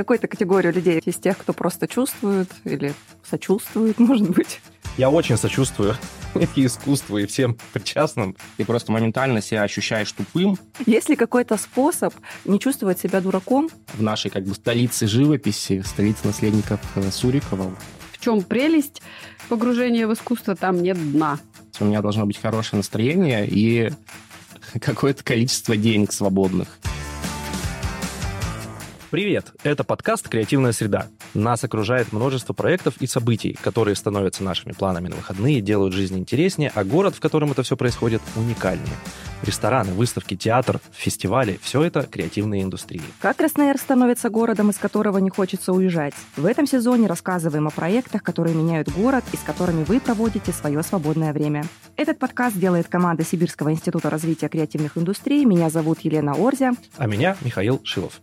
какой-то категорию людей из тех, кто просто чувствует или сочувствует, может быть? Я очень сочувствую и искусству, и всем причастным. Ты просто моментально себя ощущаешь тупым. Есть ли какой-то способ не чувствовать себя дураком? В нашей как бы столице живописи, столице наследников э, Сурикова. В чем прелесть погружения в искусство? Там нет дна. У меня должно быть хорошее настроение и какое-то количество денег свободных. Привет! Это подкаст «Креативная среда». Нас окружает множество проектов и событий, которые становятся нашими планами на выходные, делают жизнь интереснее, а город, в котором это все происходит, уникальнее. Рестораны, выставки, театр, фестивали – все это креативные индустрии. Как Красноярск становится городом, из которого не хочется уезжать? В этом сезоне рассказываем о проектах, которые меняют город и с которыми вы проводите свое свободное время. Этот подкаст делает команда Сибирского института развития креативных индустрий. Меня зовут Елена Орзя. А меня Михаил Шилов.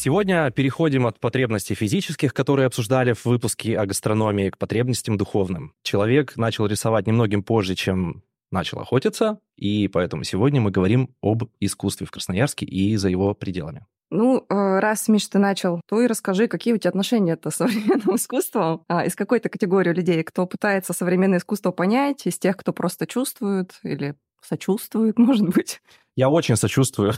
Сегодня переходим от потребностей физических, которые обсуждали в выпуске о гастрономии, к потребностям духовным. Человек начал рисовать немногим позже, чем начал охотиться, и поэтому сегодня мы говорим об искусстве в Красноярске и за его пределами. Ну, э, раз, Миш, ты начал, то и расскажи, какие у тебя отношения это с современным искусством, а, из какой-то категории людей, кто пытается современное искусство понять, из тех, кто просто чувствует или сочувствует, может быть? Я очень сочувствую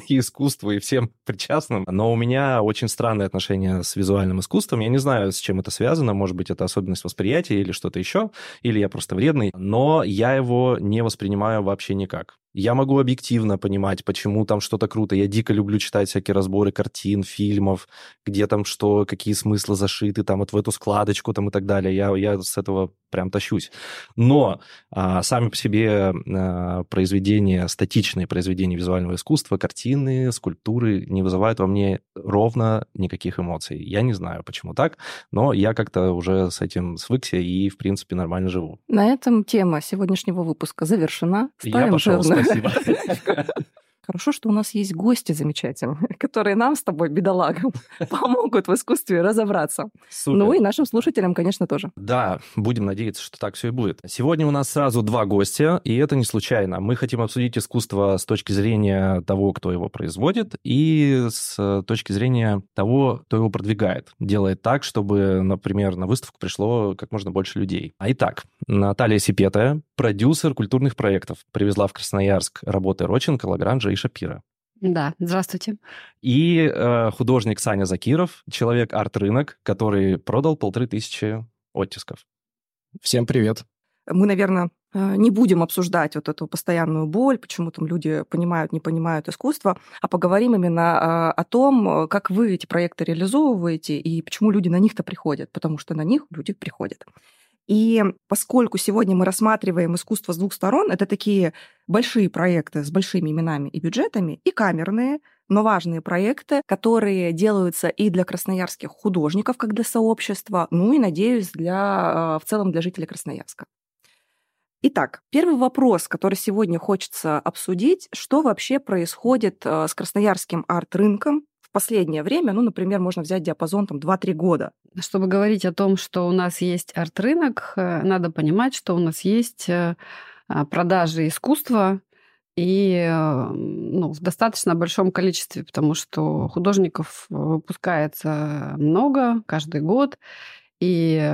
и искусству, и всем причастным. Но у меня очень странное отношение с визуальным искусством. Я не знаю, с чем это связано. Может быть, это особенность восприятия или что-то еще, или я просто вредный. Но я его не воспринимаю вообще никак. Я могу объективно понимать, почему там что-то круто. Я дико люблю читать всякие разборы картин, фильмов, где там что, какие смыслы зашиты, там вот в эту складочку там и так далее. Я, я с этого прям тащусь. Но а, сами по себе а, произведения, статичные произведения визуального искусства, картины, скульптуры не вызывают во мне ровно никаких эмоций. Я не знаю, почему так, но я как-то уже с этим свыкся и, в принципе, нормально живу. На этом тема сегодняшнего выпуска завершена. Ставим я пошел, жирно. Спасибо. Хорошо, что у нас есть гости замечательные, которые нам с тобой, бедолагам, помогут в искусстве разобраться. Супер. Ну и нашим слушателям, конечно, тоже. Да, будем надеяться, что так все и будет. Сегодня у нас сразу два гостя, и это не случайно. Мы хотим обсудить искусство с точки зрения того, кто его производит, и с точки зрения того, кто его продвигает. Делает так, чтобы, например, на выставку пришло как можно больше людей. А итак, Наталья Сипетая, продюсер культурных проектов, привезла в Красноярск работы Роченко, Лагранжа и Шапира. Да, здравствуйте. И э, художник Саня Закиров, человек арт-рынок, который продал полторы тысячи оттисков. Всем привет. Мы, наверное, э, не будем обсуждать вот эту постоянную боль, почему там люди понимают, не понимают искусство, а поговорим именно э, о том, как вы эти проекты реализовываете и почему люди на них-то приходят, потому что на них люди приходят. И поскольку сегодня мы рассматриваем искусство с двух сторон, это такие большие проекты с большими именами и бюджетами, и камерные, но важные проекты, которые делаются и для красноярских художников, как для сообщества, ну и, надеюсь, для, в целом для жителей Красноярска. Итак, первый вопрос, который сегодня хочется обсудить, что вообще происходит э, с красноярским арт-рынком последнее время, ну, например, можно взять диапазон там 2-3 года. Чтобы говорить о том, что у нас есть арт-рынок, э, надо понимать, что у нас есть э, а, продажи искусства, и э, ну, в достаточно большом количестве, потому что художников выпускается много каждый год, и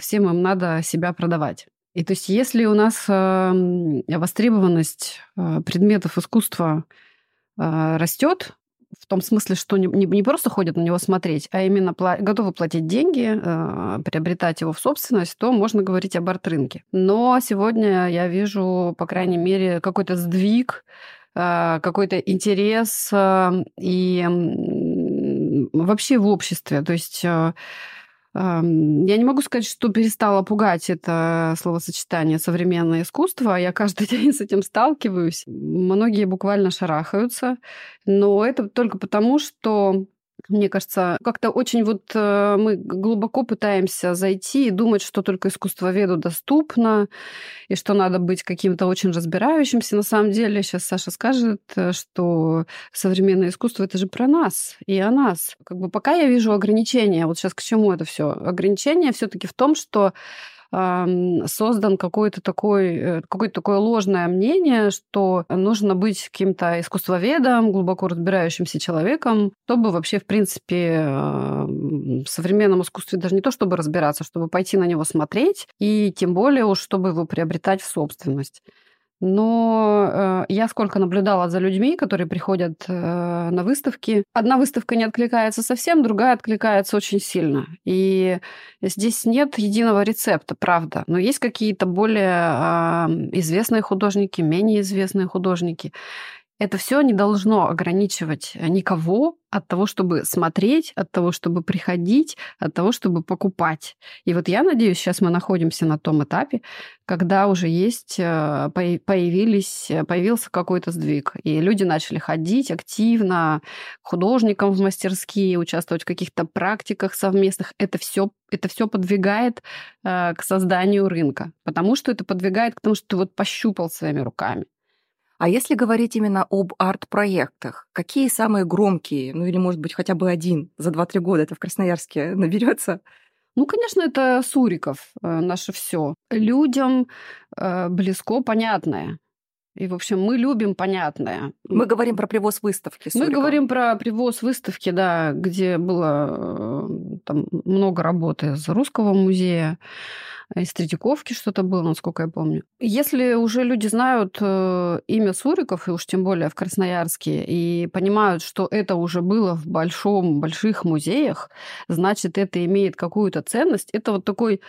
всем им надо себя продавать. И то есть если у нас востребованность предметов искусства растет, в том смысле, что не, не, не просто ходят на него смотреть, а именно пла- готовы платить деньги, э, приобретать его в собственность, то можно говорить об арт-рынке. Но сегодня я вижу, по крайней мере, какой-то сдвиг, э, какой-то интерес э, и вообще в обществе. То есть э, я не могу сказать, что перестала пугать это словосочетание современное искусство. Я каждый день с этим сталкиваюсь. Многие буквально шарахаются. Но это только потому, что мне кажется, как-то очень вот э, мы глубоко пытаемся зайти и думать, что только искусствоведу доступно, и что надо быть каким-то очень разбирающимся. На самом деле, сейчас Саша скажет, э, что современное искусство это же про нас и о нас. Как бы пока я вижу ограничения, вот сейчас к чему это все? Ограничения все-таки в том, что создан какой-то такой, э, какое-то такое ложное мнение, что нужно быть каким-то искусствоведом, глубоко разбирающимся человеком, чтобы вообще, в принципе, в современном искусстве даже не то, чтобы разбираться, чтобы пойти на него смотреть, и тем более уж, чтобы его приобретать в собственность. Но э, я сколько наблюдала за людьми, которые приходят э, на выставки, одна выставка не откликается совсем, другая откликается очень сильно. И здесь нет единого рецепта, правда. Но есть какие-то более э, известные художники, менее известные художники. Это все не должно ограничивать никого от того, чтобы смотреть, от того, чтобы приходить, от того, чтобы покупать. И вот я надеюсь, сейчас мы находимся на том этапе, когда уже есть, э, появились, появился какой-то сдвиг. И люди начали ходить активно художникам в мастерские, участвовать в каких-то практиках совместных. Это все, это все подвигает э, к созданию рынка, потому что это подвигает к тому, что ты вот пощупал своими руками. А если говорить именно об арт-проектах, какие самые громкие, ну или, может быть, хотя бы один за 2-3 года это в Красноярске наберется? Ну, конечно, это Суриков, э, наше все. Людям э, близко понятное. И, в общем, мы любим понятное. Мы говорим про привоз выставки. Сурикова. Мы говорим про привоз выставки, да, где было э, там, много работы из Русского музея из Третьяковки что-то было, насколько я помню. Если уже люди знают э, имя Суриков, и уж тем более в Красноярске, и понимают, что это уже было в большом, больших музеях, значит, это имеет какую-то ценность. Это вот такой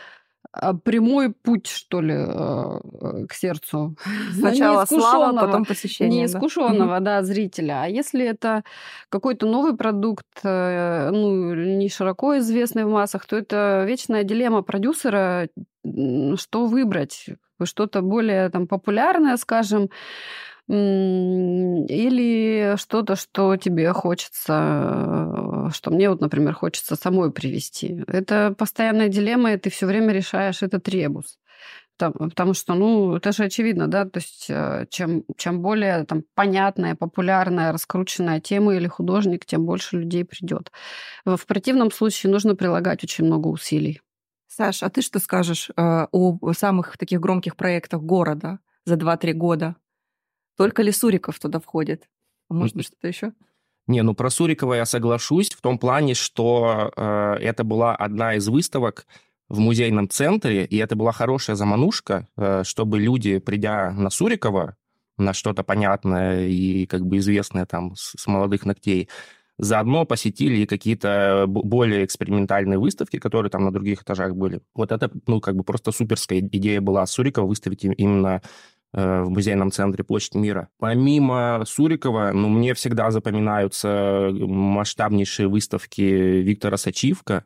прямой путь, что ли, а, э, к сердцу. Сначала слава, потом посещение. Неискушенного, да. да, зрителя. А если это какой-то новый продукт, э, ну, не широко известный в массах, то это вечная дилемма продюсера, что выбрать. Что-то более там популярное, скажем, или что-то, что тебе хочется, э, что мне вот, например, хочется самой привести. Это постоянная дилемма, и ты все время решаешь этот ребус. Потому что, ну, это же очевидно, да, то есть э, чем, чем более там, понятная, популярная, раскрученная тема или художник, тем больше людей придет. В противном случае нужно прилагать очень много усилий. Саша, а ты что скажешь э, о самых таких громких проектах города за 2-3 года? Только ли Суриков туда входит? А может быть, что-то еще? Не, ну про Сурикова я соглашусь в том плане, что э, это была одна из выставок в музейном центре, и это была хорошая заманушка, э, чтобы люди, придя на Сурикова, на что-то понятное и как бы известное там с, с молодых ногтей, заодно посетили какие-то более экспериментальные выставки, которые там на других этажах были. Вот это, ну, как бы просто суперская идея была Сурикова выставить именно Э, в музейном центре Площадь Мира. Помимо Сурикова, ну, мне всегда запоминаются масштабнейшие выставки Виктора Сачивка,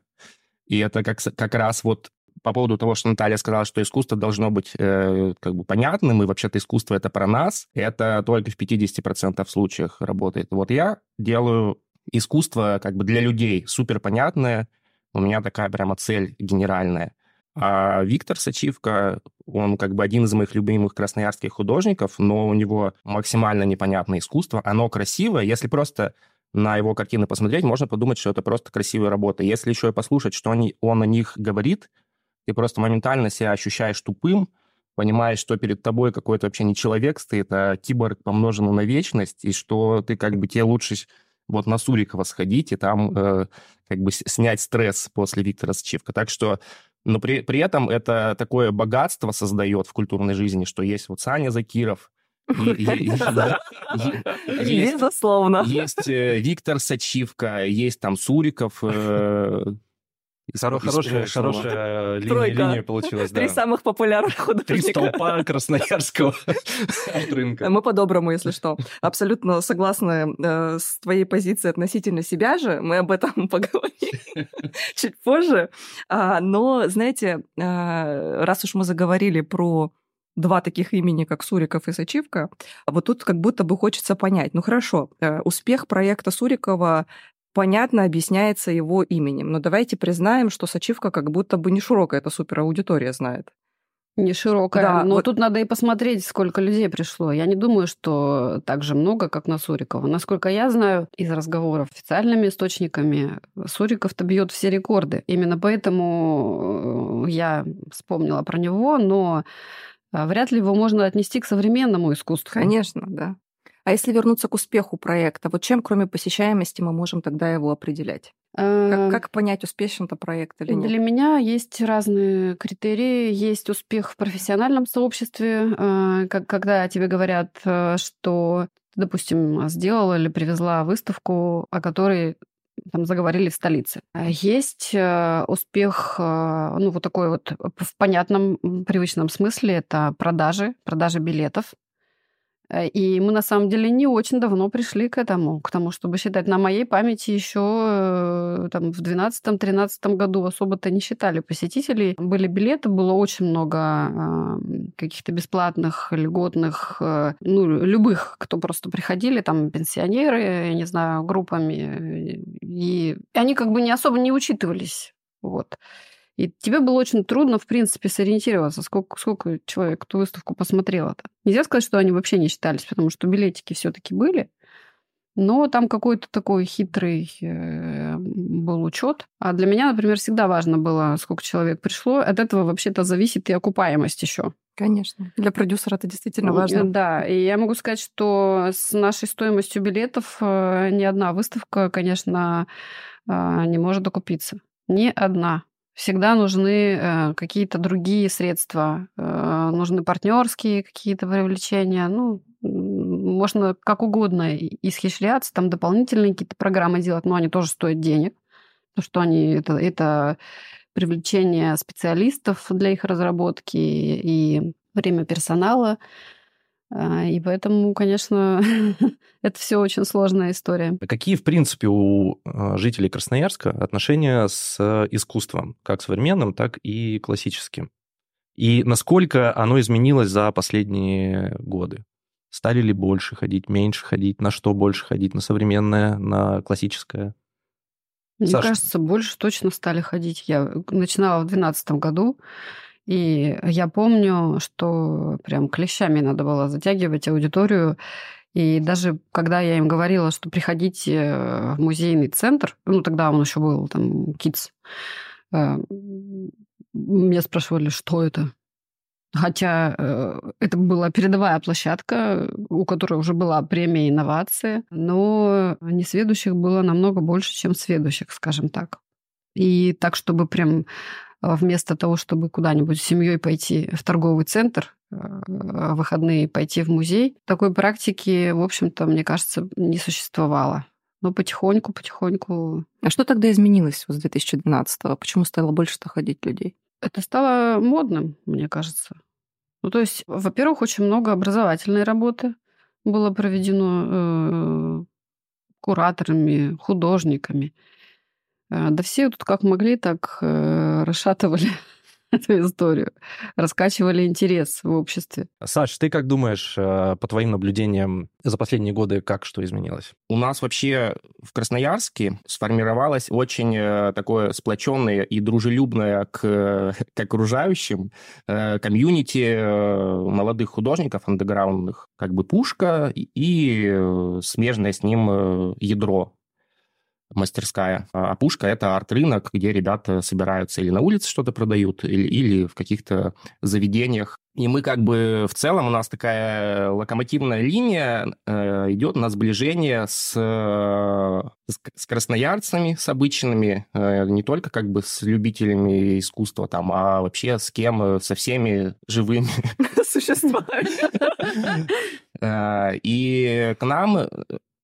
и это как, как раз вот по поводу того, что Наталья сказала, что искусство должно быть э, как бы понятным, и вообще-то искусство это про нас, это только в 50% случаях работает. Вот я делаю искусство как бы для людей супер понятное, у меня такая прямо цель генеральная. А Виктор Сачивка, он как бы один из моих любимых красноярских художников, но у него максимально непонятное искусство. Оно красивое, если просто на его картины посмотреть, можно подумать, что это просто красивая работа. Если еще и послушать, что он о них говорит, ты просто моментально себя ощущаешь тупым, понимаешь, что перед тобой какой-то вообще не человек стоит, а киборг помноженный на вечность, и что ты как бы тебе лучше вот на Сурикова сходить и там э, как бы снять стресс после Виктора Сачивка. Так что но при, при этом это такое богатство создает в культурной жизни, что есть вот Саня Закиров, Безусловно. Есть э, Виктор Сачивка, есть там Суриков, э, Хоро- хорошая, хорошая линия, линия получилась, Три да. самых популярных художника. Три столпа красноярского рынка. Мы по-доброму, если что. Абсолютно согласны э, с твоей позицией относительно себя же. Мы об этом поговорим чуть позже. А, но, знаете, э, раз уж мы заговорили про два таких имени, как Суриков и Сачивка, вот тут как будто бы хочется понять, ну хорошо, э, успех проекта Сурикова понятно объясняется его именем. Но давайте признаем, что Сачивка как будто бы не широкая эта супераудитория знает. Не широкая. Да, но вот- тут надо и посмотреть, сколько людей пришло. Я не думаю, что так же много, как на Сурикова. Насколько я знаю из разговоров с официальными источниками, Суриков-то бьет все рекорды. Именно поэтому э, я вспомнила про него, но э, вряд ли его можно отнести к современному искусству. Конечно, да. А если вернуться к успеху проекта, вот чем, кроме посещаемости, мы можем тогда его определять? Э, Как, как понять, успешен это проект или нет? Для меня есть разные критерии. Есть успех в профессиональном сообществе, э, как, когда тебе говорят, э, что, допустим, сделала или привезла выставку, о которой там заговорили в столице. А Есть успех, ну, вот такой вот в понятном, привычном смысле, это продажи, продажи билетов. Э, И мы на самом деле не очень давно пришли к этому, к тому, чтобы считать. На моей памяти еще э, там, в 2012-2013 году особо-то не считали посетителей. Были билеты, было очень много э, каких-то бесплатных, льготных, э, ну, любых, кто просто приходили, там, пенсионеры, я не знаю, группами. э, И они как бы не особо не учитывались. Вот. И тебе было очень трудно, в принципе, сориентироваться, сколько, сколько человек эту выставку посмотрело-то. Нельзя сказать, что они вообще не считались, потому что билетики все-таки были. Но там какой-то такой хитрый э, был учет. А для меня, например, всегда важно было, сколько человек пришло. От этого вообще-то зависит и окупаемость еще. Конечно. Для продюсера это действительно важно. Да, и я могу сказать, что с нашей стоимостью билетов э, ни одна выставка, конечно, э, не может окупиться. Ни одна. Всегда нужны э, какие-то другие средства, э, нужны партнерские какие-то привлечения. Ну, можно как угодно исхищряться, там дополнительные какие-то программы делать, но они тоже стоят денег, потому что они это, это привлечение специалистов для их разработки и время персонала. А, И поэтому, конечно, это все очень сложная история. Какие, в принципе, у э, жителей Красноярска отношения с э, искусством, как современным, так и классическим? И насколько оно изменилось за последние годы? Стали ли больше ходить, меньше ходить? На что больше ходить? На современное, на классическое? Мне Саша. кажется, больше точно стали ходить. Я начинала в 2012 году, и я помню, что прям клещами надо было затягивать аудиторию. И даже когда я им говорила, что приходите в музейный центр, ну тогда он еще был там Kids, э, меня спрашивали, что это. Хотя э, это была передовая площадка, у которой уже была премия инновации, но несведущих было намного больше, чем сведущих, скажем так. И так, чтобы прям вместо того, чтобы куда-нибудь с семьей пойти в торговый центр, э, в выходные пойти в музей, такой практики, в общем-то, мне кажется, не существовало. Но потихоньку, потихоньку А что тогда изменилось вот с 2012-го? Почему стало больше-то ходить людей? это стало модным, мне кажется. Ну, то есть, во-первых, очень много образовательной работы было проведено э, кураторами, художниками. Э, Да все тут как могли, так э, расшатывали эту историю, раскачивали интерес в обществе. Саш, ты как думаешь, э, по твоим наблюдениям за последние годы, как что изменилось? У нас вообще в Красноярске сформировалось очень э, такое сплоченное и дружелюбное к, к окружающим комьюнити молодых художников андеграундных, как бы пушка и, и смежное с ним ядро мастерская. А пушка — это арт-рынок, где ребята собираются или на улице что-то продают, или, или в каких-то заведениях. И мы как бы в целом, у нас такая локомотивная линия э, идет на сближение с, э, с, с красноярцами, с обычными, э, не только как бы с любителями искусства там, а вообще с кем, э, со всеми живыми. Существами. Э, И к нам э,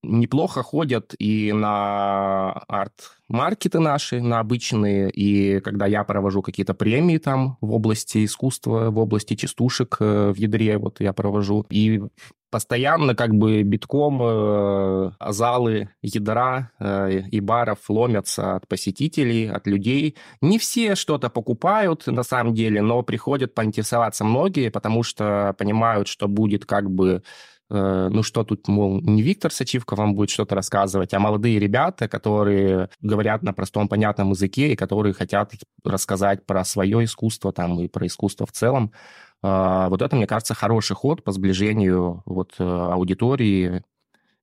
неплохо ходят и на арт-маркеты наши, на обычные, и когда я провожу какие-то премии там в области искусства, в области частушек э, в ядре, вот я провожу, и постоянно как бы битком э, залы ядра э, и баров ломятся от посетителей, от людей. Не все что-то покупают на самом деле, но приходят поинтересоваться многие, потому что понимают, что будет как бы ну что тут, мол, не Виктор Сачивка вам будет что-то рассказывать, а молодые ребята, которые говорят на простом, понятном языке и которые хотят рассказать про свое искусство там и про искусство в целом. Э, вот это, мне кажется, хороший ход по сближению вот э, аудитории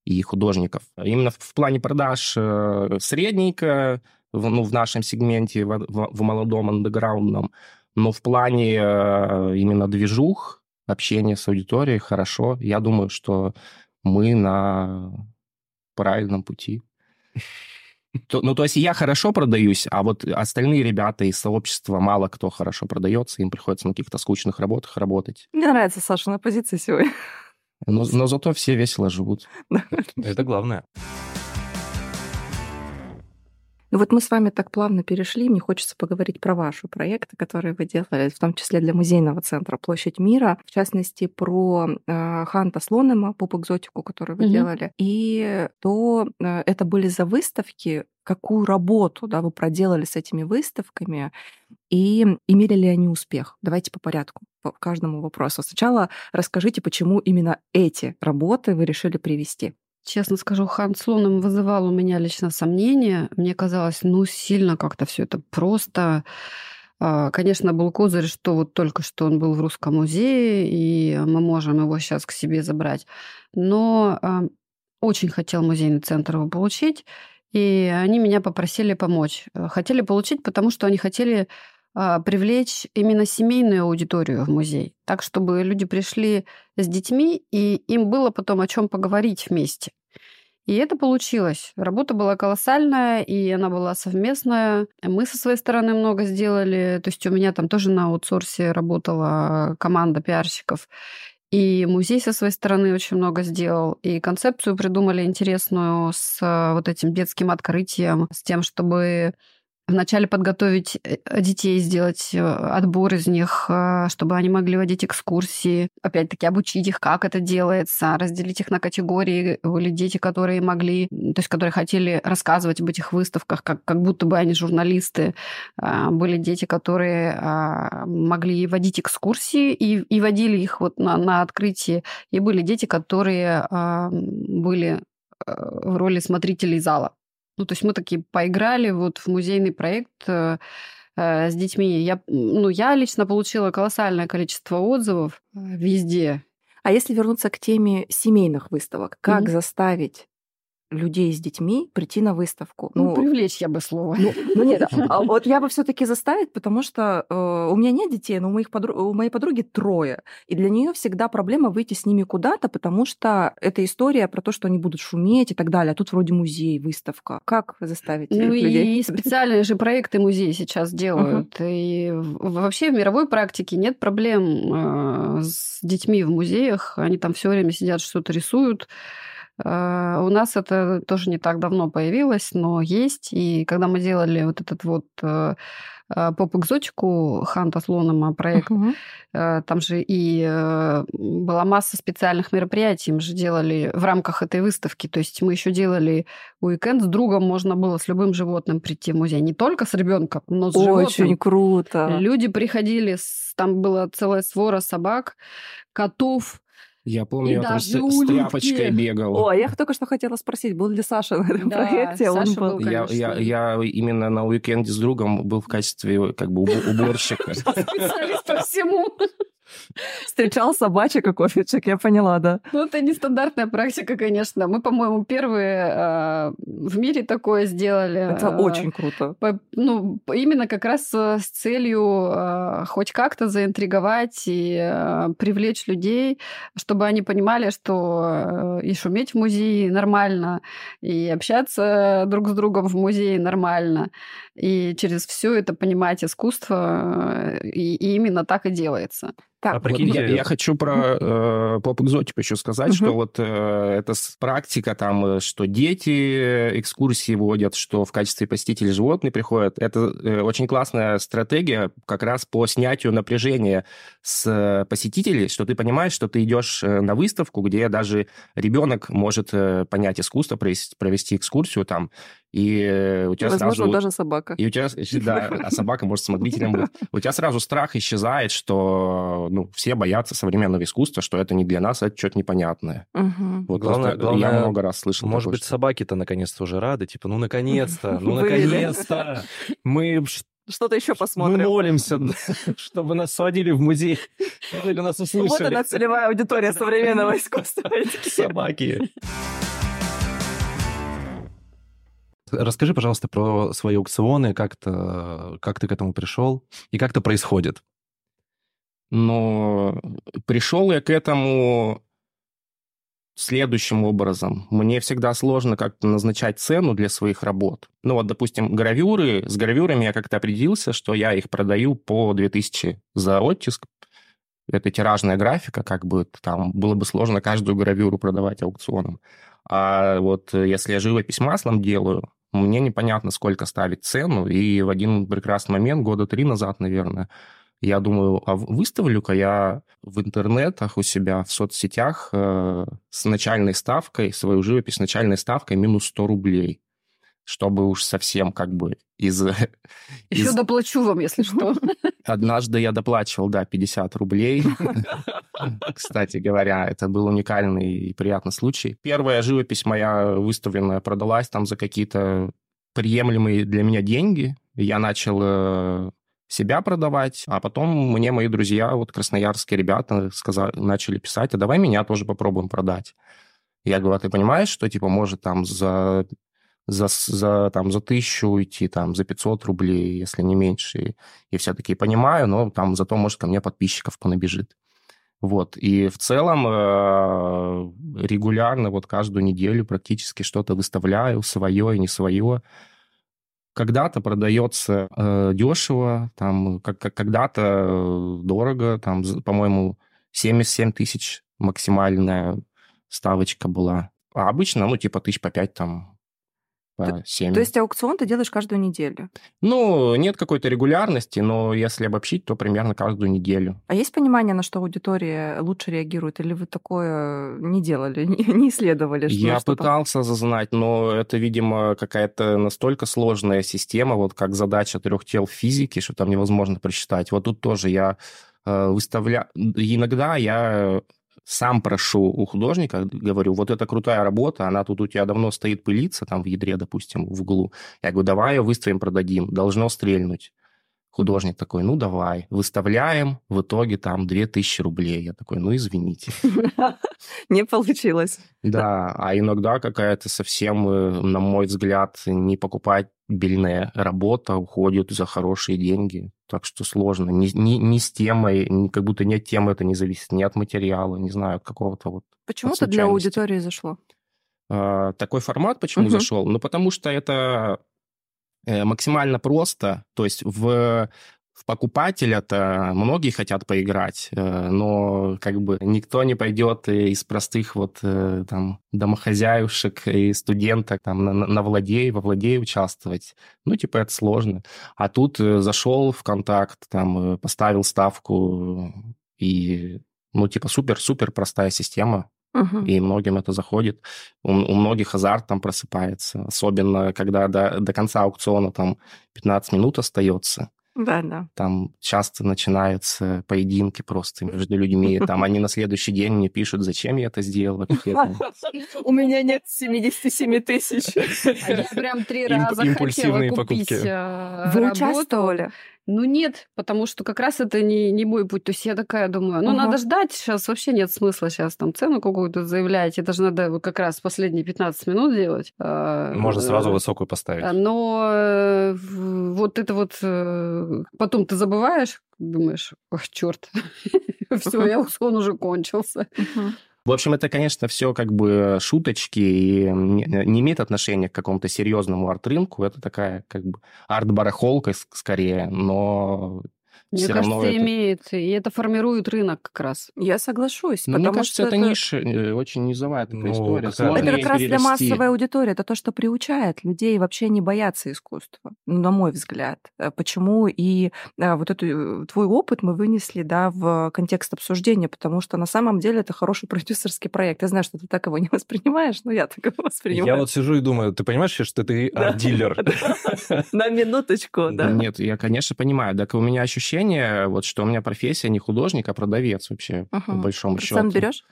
и художников. Именно в, плане продаж э, средненько, ну, в нашем сегменте, в, в, молодом андеграундном, но в плане э, именно движух, общения с аудиторией хорошо. Я думаю, что мы на правильном пути. Ну, то есть я хорошо продаюсь, а вот остальные ребята из сообщества мало кто хорошо продается, им приходится на каких-то скучных работах работать. Мне нравится Саша позиция сегодня. Но, но зато все весело живут. Это главное. Ну вот мы с вами так плавно перешли, мне хочется поговорить про ваши проекты, которые вы делали, в том числе для музейного центра «Площадь мира», в частности, про э, Ханта Слонема, поп-экзотику, которую вы mm-hmm. делали, и то э, это были за выставки, какую работу да, вы проделали с этими выставками, и имели ли они успех? Давайте по порядку, по каждому вопросу. Сначала расскажите, почему именно эти работы вы решили привести. Честно скажу, Хан Слоном вызывал у меня лично сомнения. Мне казалось, ну, сильно как-то все это просто. А, конечно, был козырь, что вот только что он был в Русском музее, и мы можем его сейчас к себе забрать. Но а, очень хотел музейный центр его получить, и они меня попросили помочь. Хотели получить, потому что они хотели привлечь именно семейную аудиторию в музей, так чтобы люди пришли с детьми, и им было потом о чем поговорить вместе. И это получилось. Работа была колоссальная, и она была совместная. Мы со своей стороны много сделали. То есть у меня там тоже на аутсорсе работала команда пиарщиков. И музей со своей стороны очень много сделал. И концепцию придумали интересную с вот этим детским открытием, с тем, чтобы вначале подготовить э, детей, сделать э, отбор из них, э, чтобы они могли водить экскурсии, опять-таки обучить их, как это делается, разделить их на категории. Были дети, которые могли, то есть которые хотели рассказывать об этих выставках, как, как будто бы они журналисты. А, были дети, которые а, могли водить экскурсии и, и водили их вот на, на открытии. И были дети, которые а, были в роли смотрителей зала. Ну, то есть мы такие поиграли вот в музейный проект э, э, с детьми. Я, ну, я лично получила колоссальное количество отзывов э, везде. А если вернуться к теме семейных выставок, как mm-hmm. заставить людей с детьми прийти на выставку. Ну, ну привлечь я бы слово. Ну, ну нет, а вот я бы все-таки заставить, потому что э, у меня нет детей, но у, моих подруг, у моей подруги трое. И для нее всегда проблема выйти с ними куда-то, потому что это история про то, что они будут шуметь и так далее. А тут вроде музей, выставка. Как заставить ну, людей? И специальные же проекты музеи сейчас делают. Uh-huh. И вообще в мировой практике нет проблем э, с детьми в музеях. Они там все время сидят, что-то рисуют. Э, у нас это тоже не так давно появилось, но есть. И когда мы делали вот этот вот э, э, поп-экзотику Ханта Слонома проект, uh-huh. там же и была масса специальных мероприятий. Мы же делали в рамках этой выставки. То есть мы еще делали уикенд с другом, можно было с любым животным прийти в музей. Не только с ребенком, но с Очень животным. Очень круто. Люди приходили, там была целая свора собак, котов, я помню, я там с, с тряпочкой бегал. О, я только что хотела спросить, был ли Саша на этом да, проекте? Саша Он был, был я, я, я именно на уикенде с другом был в качестве как бы уборщика. Специалист по всему. Встречал собачек и кофечек, я поняла, да. Ну, это нестандартная практика, конечно. Мы, по-моему, первые э, в мире такое сделали. Это э, очень круто. По, ну, именно как раз с целью э, хоть как-то заинтриговать и э, привлечь людей, чтобы они понимали, что э, и шуметь в музее нормально, и общаться друг с другом в музее нормально, и через все это понимать искусство, э, и, и именно так и делается. Так, а прикиньте, вот, я, я хочу про э, поп-экзотику еще сказать, угу. что вот э, это практика там, э, что дети экскурсии водят, что в качестве посетителей животные приходят. Это э, очень классная стратегия как раз по снятию напряжения с э, посетителей, что ты понимаешь, что ты идешь э, на выставку, где даже ребенок может э, понять искусство, провести, провести экскурсию там, и у тебя Возможно, сразу... даже собака. И у тебя, да, а собака может смотрителем быть. У тебя сразу страх исчезает, что ну, все боятся современного искусства, что это не для нас, это что-то непонятное. Мгм. Вот Главное- просто главное, я много раз слышал. Может такое, быть, что- собаки-то наконец-то уже рады, типа, ну, наконец-то, ну, наконец-то, мы Что-то еще мы посмотрим. молимся, чтобы нас сводили в музей, или нас Вот услышали. она целевая аудитория современного искусства. Собаки. Расскажи, пожалуйста, про свои аукционы, как, то как ты к этому пришел и как это происходит. Но пришел я к этому следующим образом. Мне всегда сложно как-то назначать цену для своих работ. Ну вот, допустим, гравюры. С гравюрами я как-то определился, что я их продаю по 2000 за оттиск. Это тиражная графика, как бы там было бы сложно каждую гравюру продавать аукционом. А вот э, если я живопись маслом делаю, мне непонятно, сколько ставить цену. И в один прекрасный момент, года три назад, наверное, я думаю, а выставлю-ка я в интернетах у себя, в соцсетях э, с начальной ставкой, свою живопись с начальной ставкой минус 100 рублей, чтобы уж совсем как бы из... Еще из- доплачу вам, если что. Однажды я доплачивал, да, 50 рублей. Кстати говоря, это был уникальный и приятный случай. Первая живопись моя выставленная продалась там за какие-то приемлемые для меня деньги. Я начал э, себя продавать, а потом мне мои друзья, вот красноярские ребята, сказали, начали писать, а давай меня тоже попробуем продать. Я говорю, а ты понимаешь, что типа может там за за, за, там, за тысячу уйти, там, за 500 рублей, если не меньше. И, и все таки понимаю, но там зато, может, ко мне подписчиков понабежит. Вот. И в целом э, регулярно, вот каждую неделю практически что-то выставляю, свое и не свое. Когда-то продается э, дешево, там, как, как- когда-то э, дорого, там, по-моему, 77 тысяч максимальная ставочка была. А обычно, ну, типа, тысяч по пять там, по 7. То есть аукцион ты делаешь каждую неделю. Ну, нет какой-то регулярности, но если обобщить, то примерно каждую неделю. А есть понимание, на что аудитория лучше реагирует? Или вы такое не делали, не, исследовали? что- Я что пытался зазнать, но это, видимо, какая-то настолько сложная система, вот как задача трех тел в физике, что там невозможно просчитать. Вот тут тоже я э, выставляю... Иногда я сам прошу у художника, говорю, вот это крутая работа, она тут у тебя давно стоит пылиться, там в ядре, допустим, в углу. Я говорю, давай ее выставим, продадим, должно стрельнуть. Художник такой, ну давай, выставляем, в итоге там 2000 рублей. Я такой, ну извините. Не получилось. Да, а иногда какая-то совсем, э, на мой взгляд, не покупательная работа уходит за хорошие деньги. Так что сложно. Не, не, не с темой, не- как будто не от темы это не зависит, не от материала, не знаю, от какого-то вот Почему-то для аудитории зашло. А, такой формат почему Мгм. зашел? Ну, потому что это максимально просто. То есть в, в покупателя-то многие хотят поиграть, э, но как бы никто не пойдет из простых вот э, там домохозяюшек и студенток там на, на владее, во владее участвовать. Ну, типа, это сложно. А тут э, зашел в контакт, там, э, поставил ставку и, ну, типа, супер-супер простая система Мгм. и многим это заходит. У, у многих азарт там просыпается, особенно когда до, до конца аукциона там 15 минут остается. Да, да. Там часто начинаются поединки просто между людьми. Там они на следующий день мне пишут, зачем я это сделал. У меня нет 77 тысяч. Я прям три раза хотела импульсивные купить покупки. э, Вы участвовали? Ну нет, потому что как раз это не, не мой путь. То есть я такая думаю, ну Ага. надо ждать, сейчас вообще нет смысла сейчас там цену какую-то заявлять. Это же надо как раз последние 15 минут делать. А, Можно сразу э, высокую а, поставить. Но э, вот это вот э, потом ты забываешь, думаешь, ох, черт, все, я он уже кончился. В общем, это, конечно, все как бы шуточки и не, имеет отношения к какому-то серьезному арт-рынку. Это такая как бы арт-барахолка скорее, но Мне все кажется, равно это... имеет, и это формирует рынок как раз. Я соглашусь, Ну, мне потому кажется, что это, ниша, э, очень низовая такая Ну, история. Сложно Это как раз для массовой аудитории. Это то, что приучает людей вообще не бояться искусства, ну, на мой взгляд. Э, Почему и э, вот эту э, твой опыт мы вынесли да, в контекст обсуждения, потому что на самом деле это хороший продюсерский проект. Я знаю, что ты так его не воспринимаешь, но я так его воспринимаю. Я вот сижу и думаю, ты понимаешь, что ты арт-дилер? На минуточку, да. Нет, я, конечно, понимаю. Так у меня ощущение ощущение, вот, что у меня профессия не художник, а продавец вообще, uh-huh. по большому Процент счету. берешь?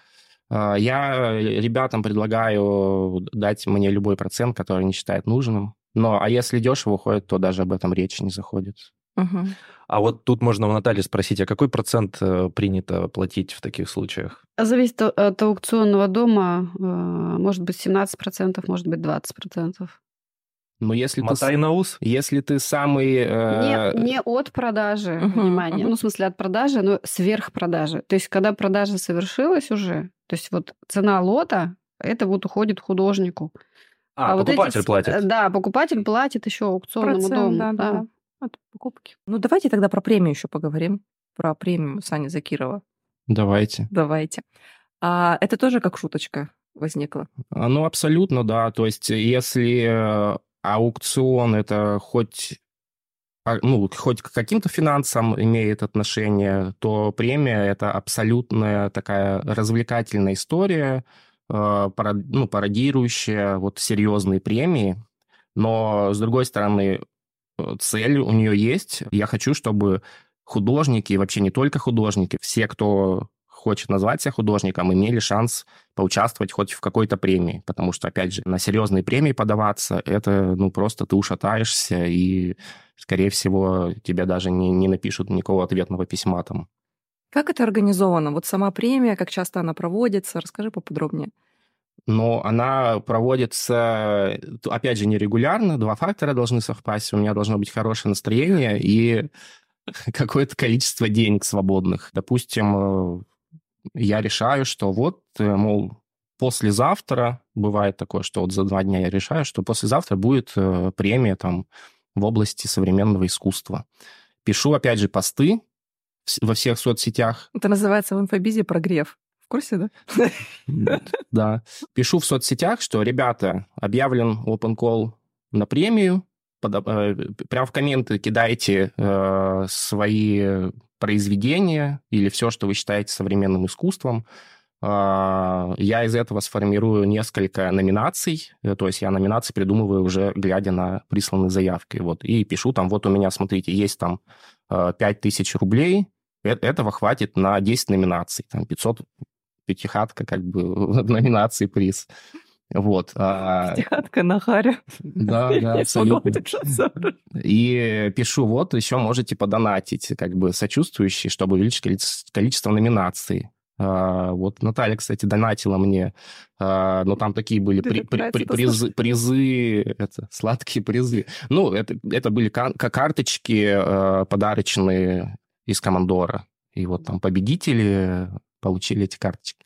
А, я ребятам предлагаю дать мне любой процент, который они считают нужным. Но а если дешево уходит, то даже об этом речи не заходит. Угу. А вот тут можно у Натальи спросить, а какой процент э, принято платить в таких случаях? Зависит от аукционного дома. Э, может быть 17%, может быть 20%. Но если Мотай ты, на ус. если ты самый... Э... Не, не от продажи, Мгм, внимание. мгм. Ну, в смысле, от продажи, но сверх продажи. То есть, когда продажа совершилась уже, то есть вот цена лота, это вот уходит художнику. А, вот эти покупатель с- платит. Да, покупатель платит еще аукционному Процент, дому. да, да, да. От покупки. Ну, давайте тогда про премию еще поговорим. Про премию Сани Закирова. Давайте. Давайте. А, это тоже как шуточка возникла. А, Ну, абсолютно, да. То есть, если э, аукцион это хоть а, ну, хоть к каким-то финансам имеет отношение, то премия – это абсолютная такая развлекательная история, э, ну, пародирующая вот серьезные премии. Но, с другой стороны, э, цель у нее есть. Я хочу, чтобы художники, и вообще не только художники, все, кто хочет назвать себя художником, имели шанс поучаствовать хоть в какой-то премии, потому что, опять же, на серьезные премии подаваться, это, ну, просто ты ушатаешься, и, скорее всего, тебе даже не, не напишут никакого ответного письма там. Как это организовано? Вот сама премия, как часто она проводится? Расскажи поподробнее. Но она проводится, опять же, нерегулярно, два фактора должны совпасть, у меня должно быть хорошее настроение и какое-то количество денег свободных. Допустим, я решаю, что вот, э, мол, послезавтра, бывает такое, что вот за два дня я решаю, что послезавтра будет э, премия там в области современного искусства. Пишу, опять же, посты во всех соцсетях, Это называется в инфобизе прогрев. В курсе, да? да. Пишу в соцсетях, что, ребята, объявлен open call на премию, э, прям в комменты кидайте свои произведения или все, что вы считаете современным искусством. А, Я из этого сформирую несколько номинаций, э, то есть я номинации придумываю уже глядя на присланные заявки, вот, и пишу там, вот у меня, смотрите, есть там э, 5000 рублей, э- этого хватит на 10 номинаций, там 500 пятихатка как бы в номинации приз. Вот. а, Пятихатка на харе. Да, да, абсолютно. И пишу, вот, еще можете подонатить, как бы сочувствующие, чтобы увеличить количество, номинаций. А, вот Наталья, кстати, донатила мне, а, но там такие были при- при- при- призы, призы, это, сладкие призы. Ну, это, это были карточки подарочные из Командора. И вот там победители получили эти карточки.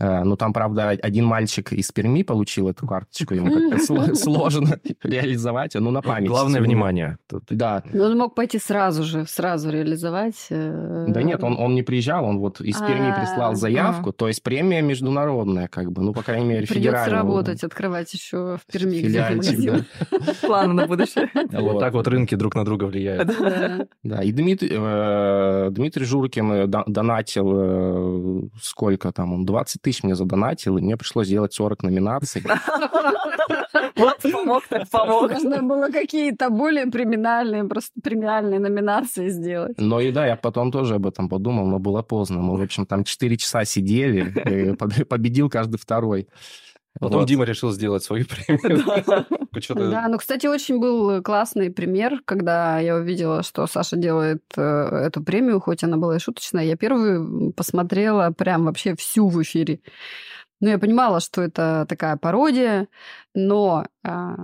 Ну, там, правда, один мальчик из Перми получил эту карточку, ему как-то сло- сложно реализовать, ну, на память. Главное внимание. Да. Но он мог пойти сразу же, сразу реализовать. э, Да нет, он, он не приезжал, он вот из Перми А, прислал заявку, то есть премия международная, как бы, ну, по крайней мере, Придется федеральная. работать, открывать еще в Перми. где-то. Планы на будущее. вот так вот рынки друг на друга влияют. Да. И Дмитрий, э, Дмитрий Журкин до- донатил, сколько там, он 20 тысяч мне задонатил, и мне пришлось сделать 40 номинаций. Вот помог, так помог. Можно было какие-то более премиальные, просто премиальные номинации сделать. Но и да, я потом тоже об этом подумал, но было поздно. Мы, в общем, там 4 часа сидели, победил каждый второй. Потом Вот. Дима решил сделать свою премию. Да, ну, кстати, очень был классный пример, когда я увидела, что Саша делает э, эту премию, хоть она была и шуточная. Я первую посмотрела прям вообще всю в эфире. Ну, я понимала, что это такая пародия, но а,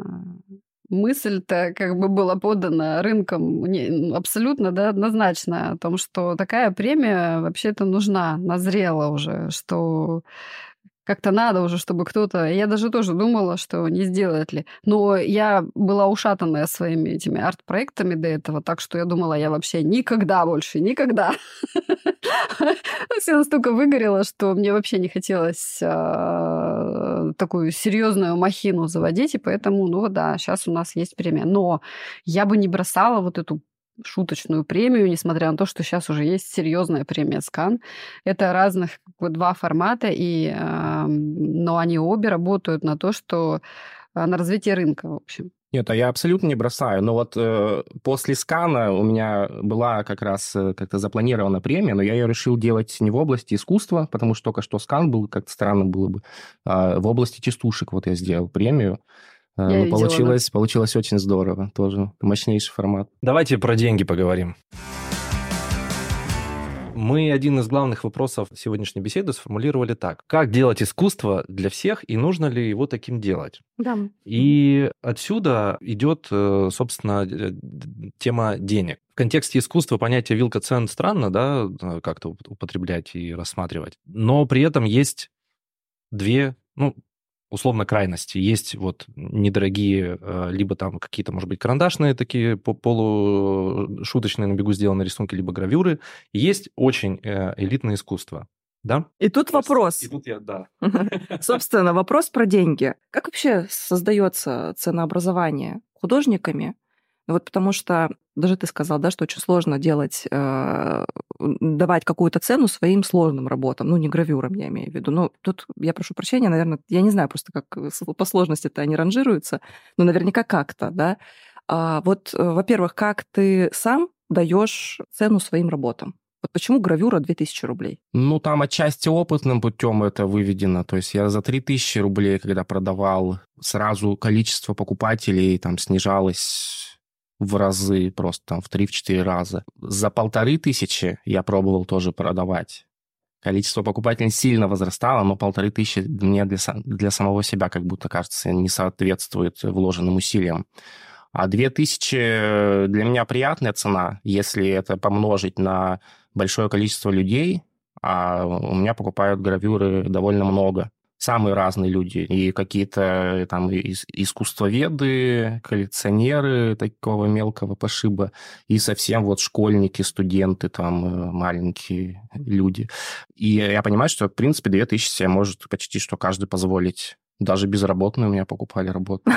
мысль-то как бы была подана рынком не- ну, абсолютно да, однозначно о том, что такая премия вообще-то нужна, назрела уже, что как-то надо уже, чтобы кто-то... Я даже тоже думала, что не сделает ли. Но я была ушатанная своими этими арт-проектами до этого, так что я думала, я вообще никогда больше, никогда. Все настолько выгорело, что мне вообще не хотелось а, такую серьезную махину заводить, и поэтому, ну да, сейчас у нас есть премия. Но я бы не бросала вот эту шуточную премию, несмотря на то, что сейчас уже есть серьезная премия Скан. Это разных два формата, и, а, но они обе работают на то, что а, на развитие рынка, в общем. Нет, а я абсолютно не бросаю. Но вот э, после скана у меня была как раз э, как-то запланирована премия, но я ее решил делать не в области искусства, потому что только что скан был, как-то странно было бы, а в области частушек вот я сделал премию. Э, Я ну, видела, получилось, получилось очень здорово. Тоже мощнейший формат. Давайте про деньги поговорим. Мы один из главных вопросов сегодняшней беседы сформулировали так. Как делать искусство для всех и нужно ли его таким делать? Да. И отсюда идет, э, собственно, э, тема денег. В контексте искусства понятие вилка цен странно, да, э, как-то уп- употреблять и рассматривать. Но при этом есть две, ну, условно, крайности. Есть вот недорогие, э, либо там какие-то, может быть, карандашные такие по- полушуточные на бегу сделанные рисунки, либо гравюры. Есть очень э, элитное искусство, да? И тут вопрос. И тут я, да. Собственно, вопрос про деньги. Как вообще создается ценообразование художниками? Вот потому что даже ты сказал, да, что очень сложно делать, э, давать какую-то цену своим сложным работам, ну не гравюрам я имею в виду. Ну тут я прошу прощения, наверное, я не знаю просто, как с- по сложности-то они ранжируются, но наверняка как-то, да. А вот, э, во-первых, как ты сам даешь цену своим работам? Вот почему гравюра 2000 рублей? Ну, там отчасти опытным путем это выведено. То есть я за 3000 рублей, когда продавал, сразу количество покупателей там снижалось в разы, просто там в 3-4 раза. За полторы тысячи я пробовал тоже продавать. Количество покупателей сильно возрастало, но полторы тысячи мне для, для самого себя, как будто кажется, не соответствует вложенным усилиям. А 2000 для меня приятная цена, если это помножить на большое количество людей, а у меня покупают гравюры довольно много. Самые разные люди. И какие-то э, там ис- искусствоведы, коллекционеры такого мелкого пошиба, и совсем вот школьники, студенты, там э, маленькие люди. И я понимаю, что, в принципе, 2000 себе может почти что каждый позволить. Даже безработные у меня покупали работу.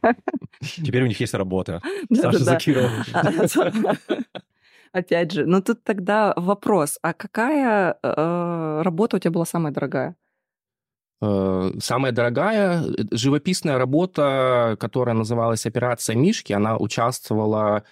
Теперь у них есть работа. Саша. Закирова. Опять же, ну тут тогда вопрос, а какая э, работа у тебя была самая дорогая? Э, Самая дорогая э, живописная работа, которая называлась «Операция Мишки», она участвовала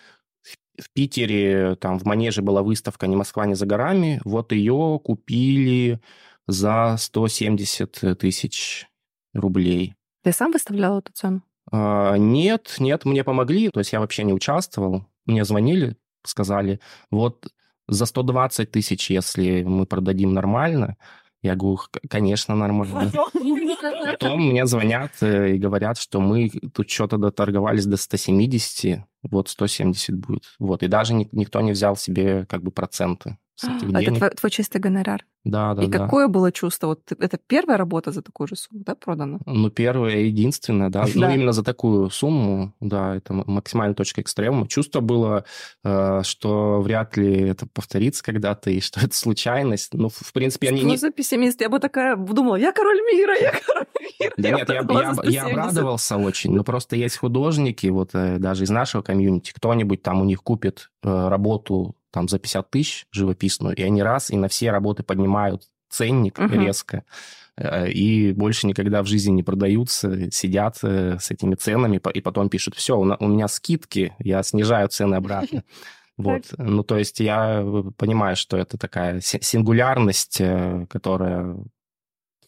в- в Питере, там в Манеже была выставка «Не Москва, не за горами». Вот ее купили за 170 тысяч рублей. Ты сам выставлял эту цену? А, Нет, нет, мне помогли, то есть я вообще не участвовал. Мне звонили, сказали, вот за 120 тысяч, если мы продадим нормально, я говорю, «К- конечно, нормально. Потом мне звонят э, и говорят, что мы тут что-то доторговались до 170, вот 170 будет. Вот, и даже ни- никто не взял себе как бы проценты А Это твой, твой чистый гонорар. Да, да, И да. какое было чувство? Вот это первая работа за такую же сумму, да, продана? Ну, первое и единственное, да. Ну, именно за такую сумму, да, это максимальная точка экстремума. Чувство было, э, что вряд ли это повторится когда-то, и что это случайность. Ну, в принципе, они не... за пессимист? Я бы такая думала, я король мира, я король мира. Да нет, я, я- за я 170. обрадовался очень. Но просто есть художники, вот э, даже из нашего комьюнити, кто-нибудь там у них купит э, работу там за 50 тысяч живописную, и они раз и на все работы поднимают ценник Мгм. резко, э, и больше никогда в жизни не продаются, сидят э, с этими ценами, и потом пишут, все, у, меня скидки, я снижаю цены обратно. Вот, ну то есть я э, понимаю, что это такая си- сингулярность, которая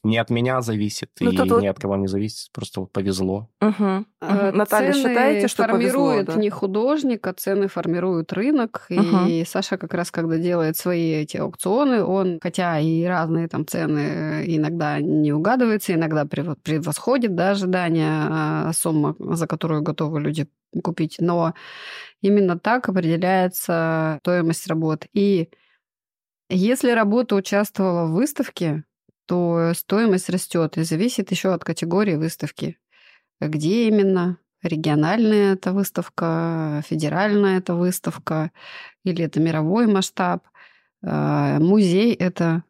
не от меня зависит Ну, и тут вот- ни от кого не зависит, просто вот повезло. Мгм. Э, Наталья, цены считаете, что повезло? формирует да? не художник, а цены формирует рынок. Мгм. И Саша как раз, когда делает свои эти аукционы, он, хотя и разные там цены э, иногда не угадываются, иногда прев- превосходит да, ожидания а, сумма, за которую готовы люди купить, но именно так определяется стоимость работ. И если работа участвовала в выставке, то стоимость растет и зависит еще от категории выставки. Где именно? Региональная это выставка, федеральная это выставка, или это мировой масштаб, э, музей это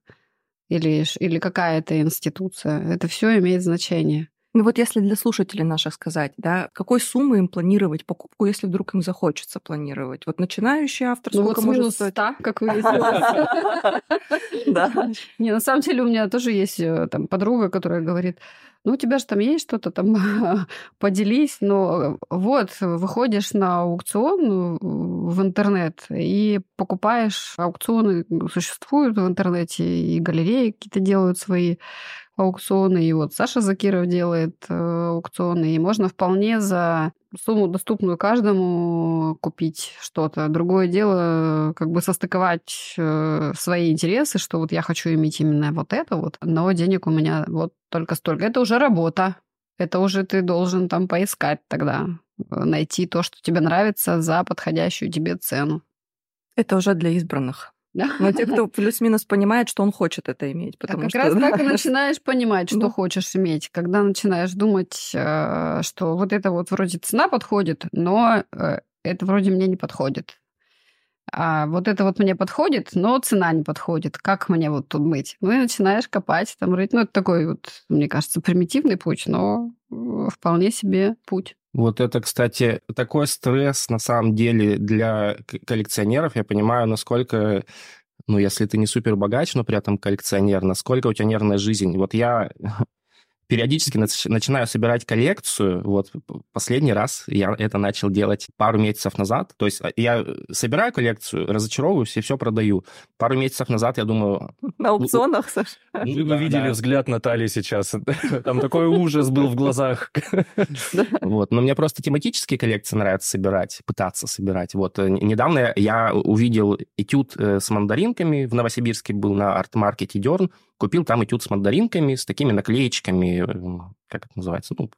или, или какая-то институция. Это все имеет значение. Ну вот если для слушателей наших сказать, да, какой суммы им планировать покупку, если вдруг им захочется планировать? Вот начинающий автор Ну сколько вот может стоить? 100, как выяснилось. Да. Не, на самом деле у меня тоже есть э, там подруга, которая говорит, ну, у тебя же там есть что-то там, поделись, но вот, выходишь на аукцион в интернет и покупаешь, аукционы существуют в интернете, и галереи какие-то делают свои аукционы, и вот Саша Закиров делает э, аукционы, и можно вполне за сумму, доступную каждому, купить что-то. Другое дело, как бы состыковать э, свои интересы, что вот я хочу иметь именно вот это вот, но денег у меня вот только столько. Это уже работа. Это уже ты должен там поискать тогда, э, найти то, что тебе нравится за подходящую тебе цену. Это уже для избранных. Да? Но те, кто плюс-минус понимает, что он хочет это иметь. А Потому как что, раз да, так и начинаешь понимать, что Да. хочешь иметь, когда начинаешь думать, э, что вот это вот вроде цена подходит, но э, это вроде мне не подходит. А вот это вот мне подходит, но цена не подходит. Как мне вот тут быть? Ну и начинаешь копать, там рыть. Ну это такой вот, мне кажется, примитивный путь, но э, вполне себе путь. Вот это, кстати, такой стресс на самом деле для коллекционеров. Я понимаю, насколько, ну, если ты не супер богач, но при этом коллекционер, насколько у тебя нервная жизнь. Вот я периодически нач- начинаю собирать коллекцию. Вот последний раз я это начал делать пару месяцев назад. То есть а, я собираю коллекцию, разочаровываюсь и все продаю. Пару месяцев назад я думаю, На аукционах, Саша. Вы бы Да, видели да. взгляд Натальи сейчас. Там такой ужас был в глазах. Вот. Но мне просто тематические коллекции нравится собирать, пытаться собирать. Вот. э, Недавно я увидел этюд э, с мандаринками. В Новосибирске был на арт-маркете Дерн. Купил там этюд с мандаринками, с такими наклеечками, э, как это называется, ну,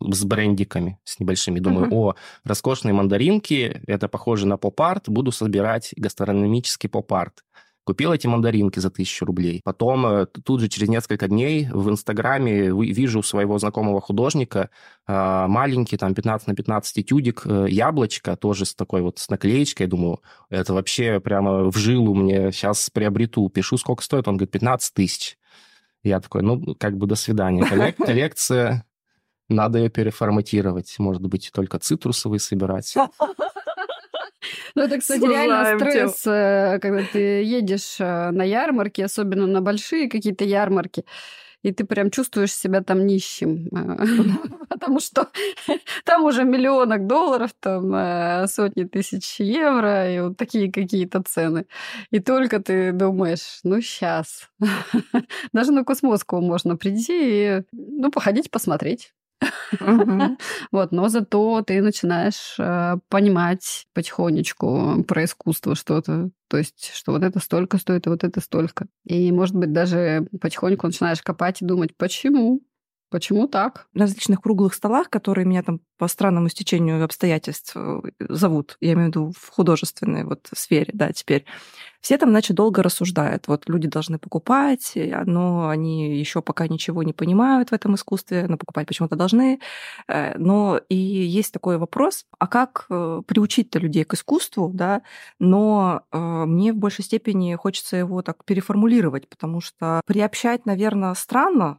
с брендиками, с небольшими. Думаю, Мгм. о, роскошные мандаринки, это похоже на поп-арт, буду собирать гастрономический поп-арт. Купил эти мандаринки за тысячу рублей. Потом э, тут же через несколько дней в Инстаграме вижу своего знакомого художника а, маленький, там, 15 на 15 этюдик, э, яблочко, тоже с такой вот с наклеечкой. Думаю, это вообще прямо в жилу мне сейчас приобрету. Пишу, сколько стоит, он говорит, 15 тысяч. Я такой, ну, как бы до свидания. Коллек- Коллекция, надо ее переформатировать. Может быть, только цитрусовые собирать. Ну, это, кстати, Сужаем реально стресс, э, когда ты едешь э, на ярмарки, особенно на большие какие-то ярмарки, и ты прям чувствуешь себя там нищим, э, потому что там уже миллионок долларов, там сотни тысяч евро, и вот такие какие-то цены. И только ты думаешь, ну, сейчас. Даже на Космоску можно прийти и, ну, походить, посмотреть. Вот, но зато ты начинаешь э, понимать потихонечку про искусство что-то. То есть, что вот это столько стоит, а вот это столько. И, может быть, даже потихоньку начинаешь копать и думать, почему? Почему так? на различных круглых столах, которые меня там по странному стечению обстоятельств э, зовут, я имею в виду в художественной вот сфере, да, теперь, все там, значит, долго рассуждают. Вот люди должны покупать, но они еще пока ничего не понимают в этом искусстве, но покупать почему-то должны. Э, Но и есть такой вопрос, а как э, приучить-то людей к искусству, да, но мне в большей степени хочется его так переформулировать, потому что приобщать, наверное, странно,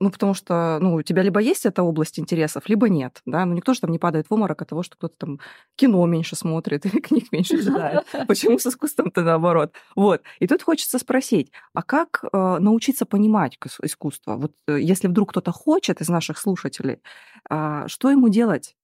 ну, потому что, ну, у тебя либо есть эта область интересов, либо нет, да, ну, никто же там не падает в обморок от того, что кто-то там кино меньше смотрит или книг меньше читает. Почему с искусством-то наоборот? Вот. И тут хочется спросить, а как э, научиться понимать искусство? Вот э, если вдруг кто-то хочет из наших слушателей, а, что ему делать?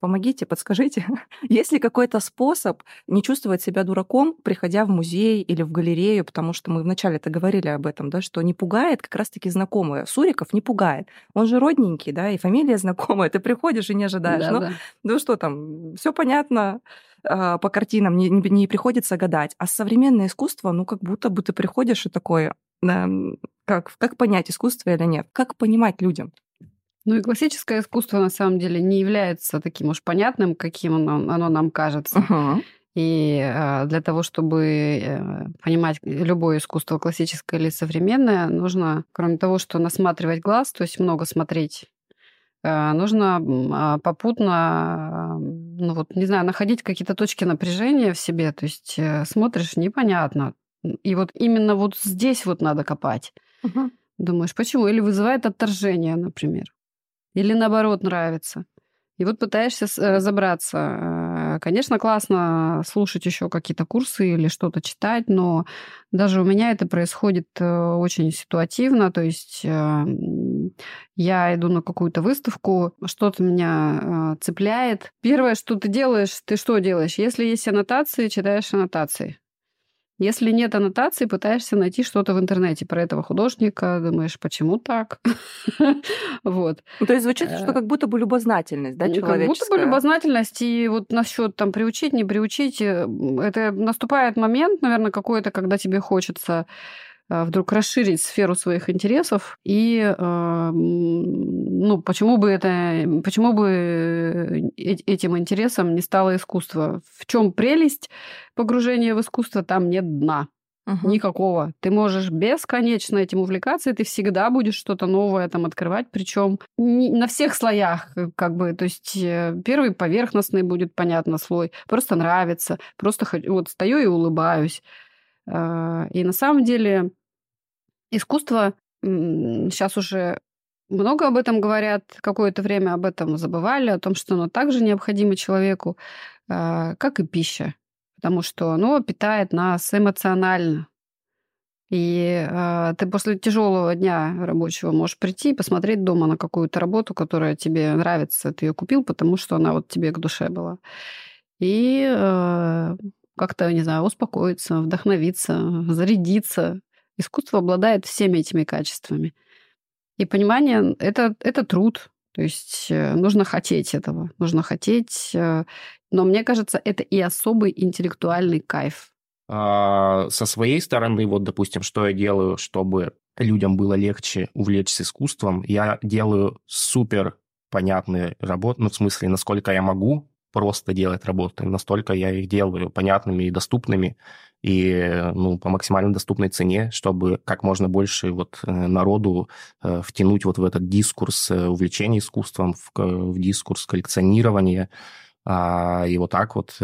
Помогите, подскажите. Есть ли какой-то способ не чувствовать себя дураком, приходя в музей или в галерею, потому что мы вначале-то говорили об этом, да, что не пугает как раз-таки знакомые. Суриков не пугает. Он же родненький, да, и фамилия знакомая. Ты приходишь и не ожидаешь. Ну, Да-да. ну что там, все понятно а, по картинам, не, не- не приходится гадать. А современное искусство, ну, как будто бы ты приходишь и такой, эм, как, как понять, искусство или нет? Как понимать людям? Ну и классическое искусство на самом деле не является таким уж понятным, каким оно, оно нам кажется. И э, для того, чтобы э, понимать любое искусство, классическое или современное, нужно, кроме того, что насматривать глаз, то есть много смотреть, э, нужно а, попутно, ну вот, не знаю, находить какие-то точки напряжения в себе. То есть э, смотришь, непонятно. И вот именно вот здесь вот надо копать. Думаешь, почему? Или вызывает отторжение, например. Или наоборот нравится. И вот пытаешься э, разобраться. Э, конечно, классно слушать еще какие-то курсы или что-то читать, но даже у меня это происходит э, очень ситуативно. То есть я иду на какую-то выставку, что-то меня цепляет. Первое, что ты делаешь, ты что делаешь? Если есть аннотации, читаешь аннотации. Если нет аннотации, пытаешься найти что-то в интернете про этого художника, думаешь, почему так? вот. Ну, то есть звучит, что э, как будто бы любознательность, да, человеческая? Как будто бы любознательность, и вот насчет там приучить, не приучить, э, это наступает момент, наверное, какой-то, когда тебе хочется вдруг расширить сферу своих интересов и а, ну почему бы это почему бы э, этим интересом не стало искусство в чем прелесть погружения в искусство там нет дна Угу. Никакого. Ты можешь бесконечно этим увлекаться, и ты всегда будешь что-то новое там открывать, причем на всех слоях, э, как бы, то есть э, первый поверхностный будет, понятно, слой, просто нравится, просто вот стою и улыбаюсь. А, и на самом деле Искусство сейчас уже много об этом говорят, какое-то время об этом забывали, о том, что оно также необходимо человеку, а, как и пища, потому что оно питает нас эмоционально. И э, ты после тяжелого дня рабочего можешь прийти и посмотреть дома на какую-то работу, которая тебе нравится. Ты ее купил, потому что она вот тебе к душе была. И э, как-то, не знаю, успокоиться, вдохновиться, зарядиться, Искусство обладает всеми этими качествами. И понимание это, — это труд. То есть э, нужно хотеть этого, нужно хотеть. Э, но мне кажется, это и особый интеллектуальный кайф. А, со своей стороны, вот, допустим, что я делаю, чтобы людям было легче увлечься искусством, я делаю супер понятные работы, ну, в смысле, насколько я могу просто делать работы, настолько я их делаю понятными и доступными, и ну, по максимально доступной цене, чтобы как можно больше вот э, народу э, втянуть вот в этот дискурс э, увлечения искусством, в, в дискурс коллекционирования, а, и вот так вот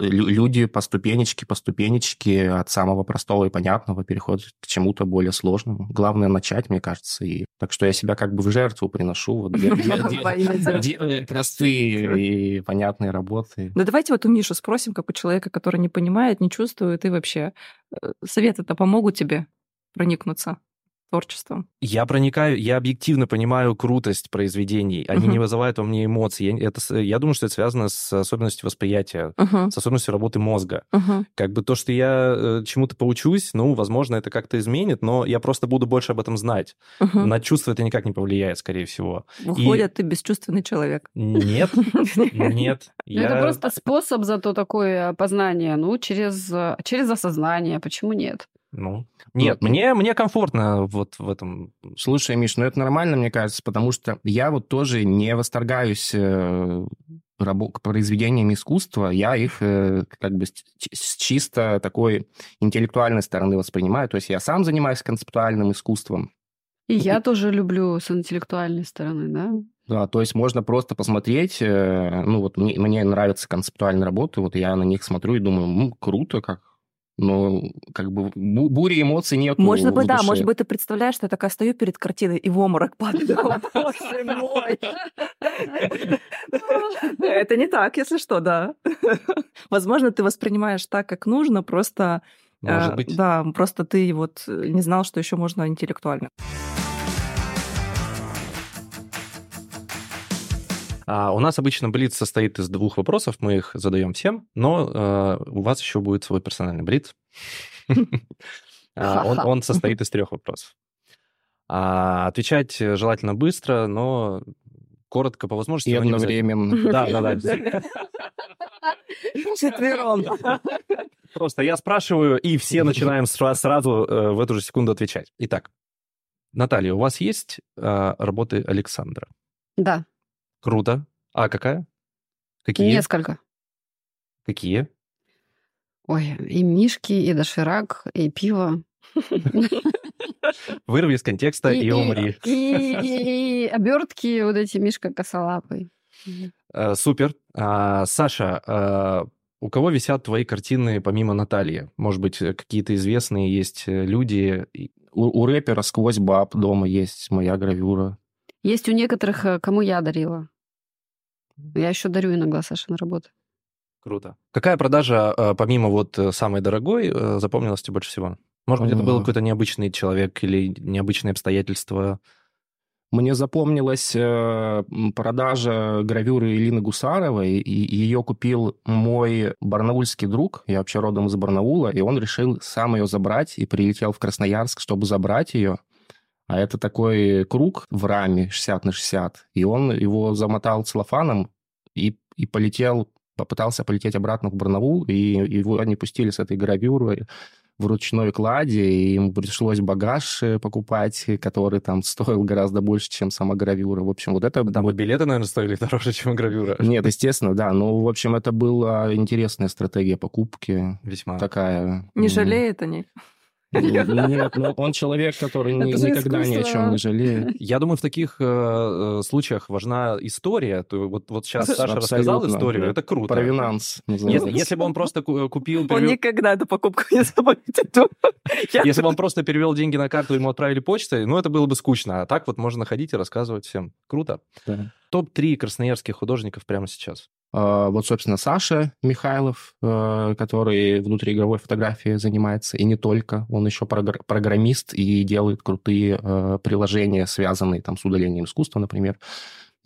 люди по ступенечке, по ступенечке от самого простого и понятного переходят к чему-то более сложному. Главное начать, мне кажется. И... Так что я себя как бы в жертву приношу. Вот, простые и понятные работы. Да давайте вот у Миши спросим, как у человека, который не понимает, не чувствует, и вообще э, советы-то помогут тебе проникнуться творчеством? Я проникаю, я объективно понимаю крутость произведений. Они uh-huh. не вызывают во мне эмоций. Я, это, я думаю, что это связано с особенностью восприятия, uh-huh. с особенностью работы мозга. Uh-huh. Как бы то, что я э, чему-то поучусь, ну, возможно, это как-то изменит, но я просто буду больше об этом знать. Uh-huh. На чувства это никак не повлияет, скорее всего. Выходит, И... ты бесчувственный человек. Нет, нет. Ну, это просто способ зато такое познание, ну, через, через осознание. Почему нет? Ну, нет, ну, мне, мне комфортно вот в этом. Слушай, Миш, ну это нормально, мне кажется, потому что я вот тоже не восторгаюсь э, рабо- произведениями искусства, я их э, как бы с, с чисто такой интеллектуальной стороны воспринимаю, то есть я сам занимаюсь концептуальным искусством. И я тоже люблю с интеллектуальной стороны, да? Да, то есть можно просто посмотреть, э, ну вот мне, мне нравятся концептуальные работы, вот я на них смотрю и думаю, ну, круто, как но как бы бури эмоций нет. Можно бы, да, может быть, ты представляешь, что я такая стою перед картиной и в оморок падаю. Боже мой! Это не так, если что, да. Возможно, ты воспринимаешь так, как нужно, просто... Может э, быть. Да, просто ты вот не знал, что еще можно интеллектуально. А у нас обычно блиц состоит из двух вопросов, мы их задаем всем, но э, у вас еще будет свой персональный блиц. А, он, состоит из трех вопросов. А, отвечать желательно быстро, но коротко по возможности. И одновременно. Да, да, да. Четвером. Просто я спрашиваю, и все начинаем сразу э, в эту же секунду отвечать. Итак, Наталья, у вас есть э, работы Александра? Да. Круто. А какая? Какие? Несколько. Какие? Ой, и мишки, и доширак, и пиво. Вырви из контекста и, и умри. И, и, и обертки вот эти мишка косолапый. Э, супер. А, Саша, а, у кого висят твои картины помимо Натальи? Может быть, какие-то известные есть э, люди? У, у рэпера «Сквозь баб» дома есть моя гравюра. Есть у некоторых, э, кому я дарила. Я еще дарю иногда Саше на работу. Круто. Какая продажа, э, помимо вот э, самой дорогой, запомнилась тебе больше всего? Может быть, это был какой-то необычный человек или необычные обстоятельства? Мне запомнилась продажа гравюры Илины Гусаровой, и ее купил мой барнаульский друг, я вообще родом из Барнаула, и он решил сам ее забрать и прилетел в Красноярск, чтобы забрать ее. А это такой круг в раме 60 на 60, и он его замотал целлофаном и, и полетел, попытался полететь обратно в Барнаул, и его не пустили с этой гравюрой в ручной кладе, и ему пришлось багаж э, покупать, который там стоил гораздо больше, чем сама гравюра. В общем, вот это... Там вот- билеты, наверное, стоили дороже, чем гравюра. Нет, естественно, да. Ну, в общем, это была интересная стратегия покупки. Весьма. Такая... Не жалеет о ней? Нет, ну, он человек, который ни- никогда ни о чем не жалеет. Я думаю, в таких э, э, случаях важна история. То вот, вот сейчас Саша Абсолютно. рассказал историю, это круто. Провинанс. Если, если бы он просто ку- купил, Он никогда эту покупку не забудет. если бы он просто перевел деньги на карту, ему отправили почтой, ну, это было бы скучно. А так вот можно ходить и рассказывать всем. Круто. Да. Топ-3 красноярских художников прямо сейчас. А, Вот, собственно, Саша Михайлов, э, который внутриигровой фотографией занимается, и не только. Он еще прогр- программист и делает крутые э, приложения, связанные там с удалением искусства, например.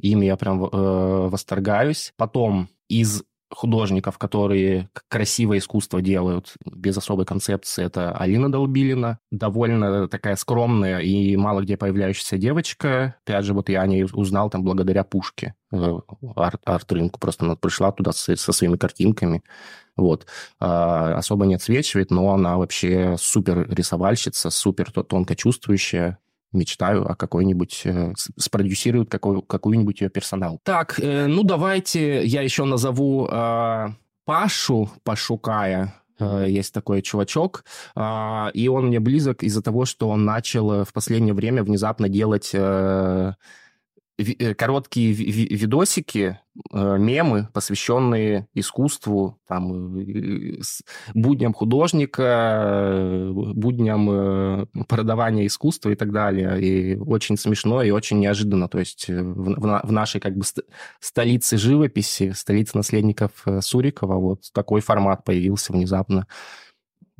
Ими я прям восторгаюсь. Потом из художников, которые красивое искусство делают без особой концепции, это Алина Долбилина. Довольно такая скромная и мало где появляющаяся девочка. Опять же, вот я о ней узнал там благодаря Пушке, э, арт- арт-рынку. Просто она пришла туда со, со своими картинками. Вот. А, особо не отсвечивает, но она вообще супер рисовальщица, супер то- тонко чувствующая. Мечтаю о какой-нибудь... э, с- спродюсирует какой, какую-нибудь ее персонал. Так, э, ну давайте я еще назову э, Пашу Пашукая. Есть такой чувачок, а, и он мне близок из-за того, что он начал э, в последнее время внезапно делать э, короткие ви- ви- видосики, э, мемы, посвященные искусству, там, э, будням художника, э, будням э, продавания искусства и так далее. И очень смешно и очень неожиданно. То есть э, в, в на- в нашей как бы ст- столице живописи, столице наследников э, Сурикова, вот такой формат появился внезапно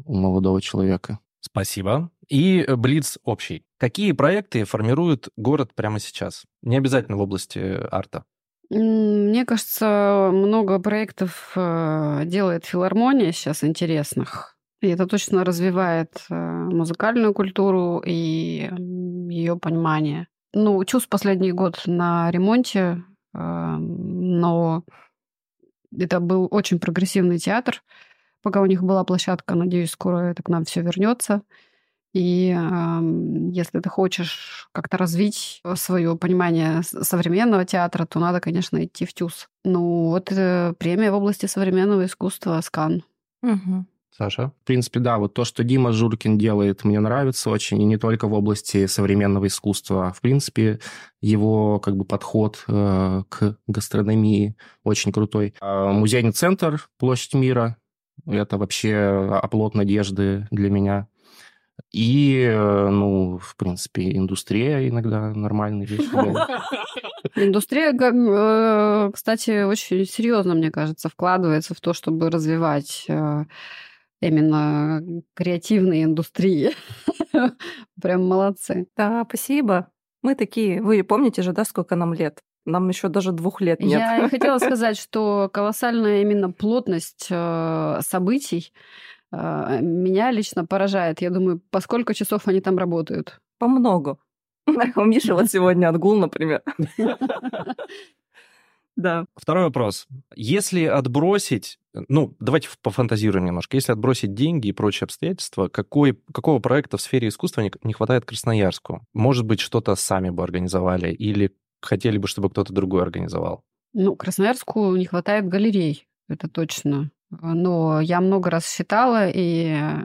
у молодого человека. Спасибо. И э, Блиц общий. Какие проекты формируют город прямо сейчас? Не обязательно в области э, арта. Мне кажется, много проектов э, делает филармония сейчас интересных. И это точно развивает музыкальную культуру и ее понимание. Ну, ЧУС последний год на ремонте, но это был очень прогрессивный театр. Пока у них была площадка, надеюсь, скоро это к нам все вернется. И эм, если ты хочешь как-то развить свое понимание современного театра, то надо, конечно, идти в ТЮЗ. Ну, вот э, премия в области современного искусства «Скан». Мгм. Саша? В принципе, да, вот то, что Дима Журкин делает, мне нравится очень, и не только в области современного искусства, а в принципе его как бы подход э, к гастрономии очень крутой. А музейный центр «Площадь мира» — это вообще оплот надежды для меня. И, э, ну, в принципе, индустрия иногда нормальные вещи делает. Индустрия, э, кстати, очень серьезно, мне кажется, вкладывается в то, чтобы развивать э, именно креативные индустрии. Прям молодцы. Да, спасибо. Мы такие. Вы помните же, да, сколько нам лет? Нам еще даже двух лет нет. Я хотела сказать, что колоссальная именно плотность событий меня лично поражает. Я думаю, по сколько часов они там работают. По много. У Миши вот сегодня отгул, например. Да. Второй вопрос. Если отбросить, ну, давайте пофантазируем немножко. Если отбросить деньги и прочие обстоятельства, какой, какого проекта в сфере искусства не, не хватает Красноярску? Может быть, что-то сами бы организовали или хотели бы, чтобы кто-то другой организовал? Ну, Красноярску не хватает галерей, это точно. Но я много раз считала, и э,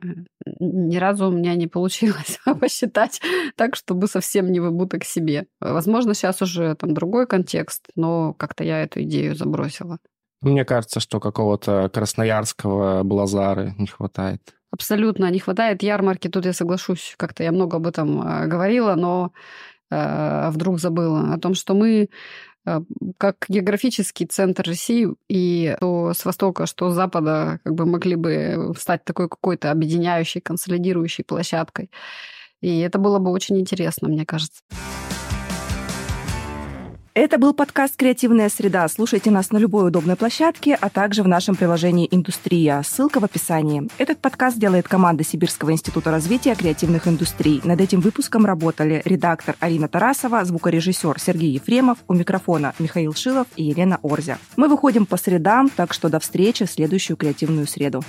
ни разу у меня не получилось посчитать так, чтобы совсем не в убыток себе. Возможно, сейчас уже там другой контекст, но как-то я эту идею забросила. Мне кажется, что какого-то красноярского блазары не хватает. Абсолютно не хватает ярмарки, тут я соглашусь. Как-то я много об этом э, говорила, но э, вдруг забыла, о том, что мы как географический центр России и то с востока, что с запада как бы могли бы стать такой какой-то объединяющей, консолидирующей площадкой. И это было бы очень интересно, мне кажется. Это был подкаст «Креативная среда». Слушайте нас на любой удобной площадке, а также в нашем приложении «Индустрия». Ссылка в описании. Этот подкаст делает команда Сибирского института развития креативных индустрий. Над этим выпуском работали редактор Арина Тарасова, звукорежиссер Сергей Ефремов, у микрофона Михаил Шилов и Елена Орзя. Мы выходим по средам, так что до встречи в следующую «Креативную среду».